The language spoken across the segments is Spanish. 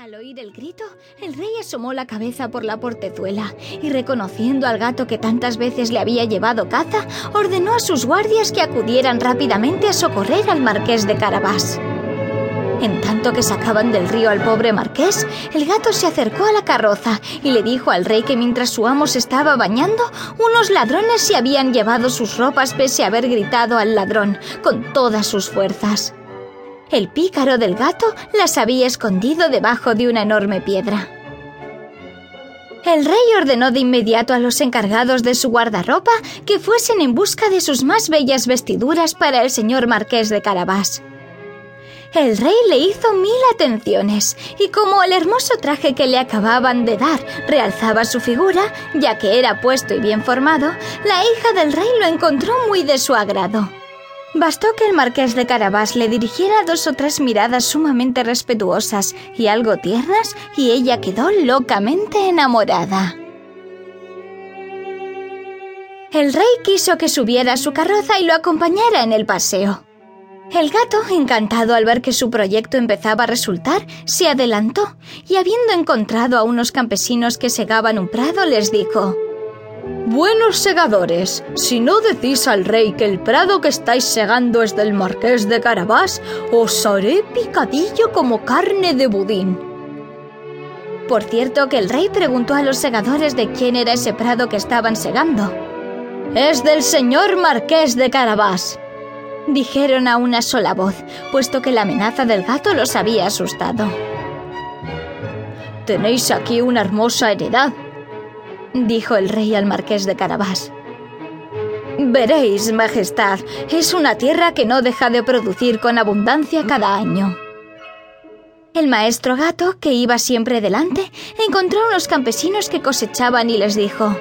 Al oír el grito, el rey asomó la cabeza por la portezuela y reconociendo al gato que tantas veces le había llevado caza, ordenó a sus guardias que acudieran rápidamente a socorrer al marqués de Carabás. En tanto que sacaban del río al pobre marqués, el gato se acercó a la carroza y le dijo al rey que mientras su amo se estaba bañando, unos ladrones se habían llevado sus ropas pese a haber gritado al ladrón con todas sus fuerzas. El pícaro del gato las había escondido debajo de una enorme piedra. El rey ordenó de inmediato a los encargados de su guardarropa que fuesen en busca de sus más bellas vestiduras para el señor marqués de Carabás. El rey le hizo mil atenciones y como el hermoso traje que le acababan de dar realzaba su figura, ya que era puesto y bien formado, la hija del rey lo encontró muy de su agrado. Bastó que el marqués de Carabás le dirigiera dos o tres miradas sumamente respetuosas y algo tiernas y ella quedó locamente enamorada. El rey quiso que subiera a su carroza y lo acompañara en el paseo. El gato, encantado al ver que su proyecto empezaba a resultar, se adelantó y habiendo encontrado a unos campesinos que segaban un prado, les dijo Buenos segadores, si no decís al rey que el prado que estáis segando es del marqués de Carabás, os haré picadillo como carne de budín. Por cierto que el rey preguntó a los segadores de quién era ese prado que estaban segando. Es del señor marqués de Carabás, dijeron a una sola voz, puesto que la amenaza del gato los había asustado. Tenéis aquí una hermosa heredad, dijo el rey al marqués de Carabás. Veréis, Majestad, es una tierra que no deja de producir con abundancia cada año. El maestro gato, que iba siempre delante, encontró a unos campesinos que cosechaban y les dijo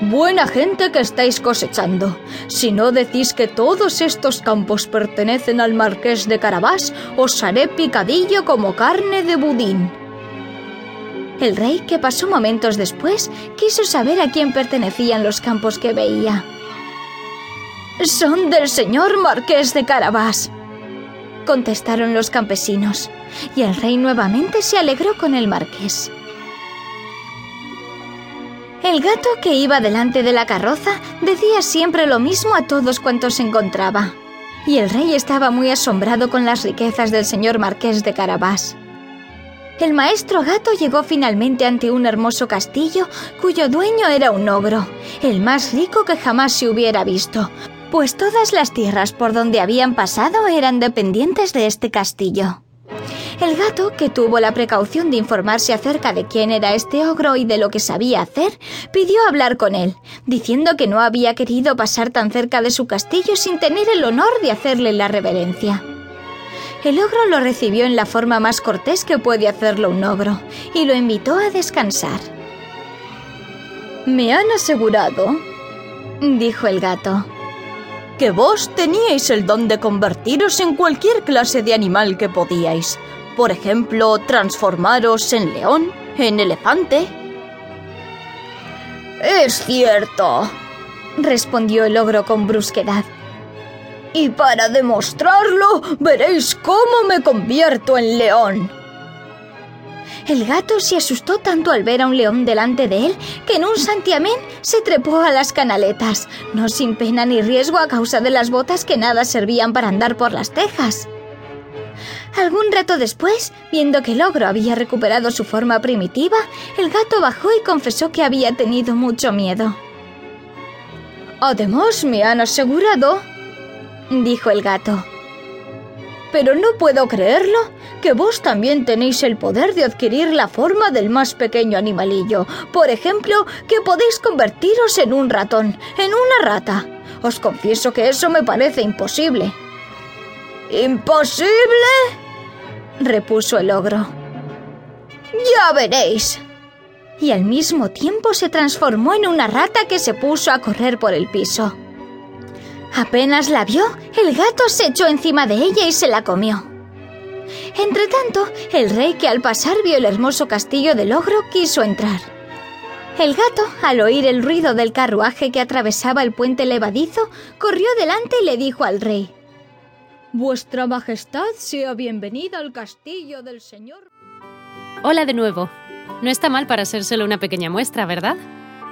Buena gente que estáis cosechando. Si no decís que todos estos campos pertenecen al marqués de Carabás, os haré picadillo como carne de budín. El rey, que pasó momentos después, quiso saber a quién pertenecían los campos que veía. Son del señor marqués de Carabás, contestaron los campesinos, y el rey nuevamente se alegró con el marqués. El gato que iba delante de la carroza decía siempre lo mismo a todos cuantos encontraba, y el rey estaba muy asombrado con las riquezas del señor marqués de Carabás el maestro gato llegó finalmente ante un hermoso castillo cuyo dueño era un ogro, el más rico que jamás se hubiera visto, pues todas las tierras por donde habían pasado eran dependientes de este castillo. El gato, que tuvo la precaución de informarse acerca de quién era este ogro y de lo que sabía hacer, pidió hablar con él, diciendo que no había querido pasar tan cerca de su castillo sin tener el honor de hacerle la reverencia. El ogro lo recibió en la forma más cortés que puede hacerlo un ogro y lo invitó a descansar. Me han asegurado, dijo el gato, que vos teníais el don de convertiros en cualquier clase de animal que podíais. Por ejemplo, transformaros en león, en elefante. Es cierto, respondió el ogro con brusquedad. Y para demostrarlo, veréis cómo me convierto en león. El gato se asustó tanto al ver a un león delante de él que en un santiamén se trepó a las canaletas, no sin pena ni riesgo a causa de las botas que nada servían para andar por las tejas. Algún rato después, viendo que el ogro había recuperado su forma primitiva, el gato bajó y confesó que había tenido mucho miedo. Además, me han asegurado, dijo el gato. Pero no puedo creerlo, que vos también tenéis el poder de adquirir la forma del más pequeño animalillo. Por ejemplo, que podéis convertiros en un ratón, en una rata. Os confieso que eso me parece imposible. ¿Imposible? repuso el ogro. Ya veréis. Y al mismo tiempo se transformó en una rata que se puso a correr por el piso. Apenas la vio, el gato se echó encima de ella y se la comió. Entretanto, el rey que al pasar vio el hermoso castillo del ogro quiso entrar. El gato, al oír el ruido del carruaje que atravesaba el puente levadizo, corrió delante y le dijo al rey Vuestra Majestad sea bienvenida al castillo del señor. Hola de nuevo. No está mal para ser solo una pequeña muestra, ¿verdad?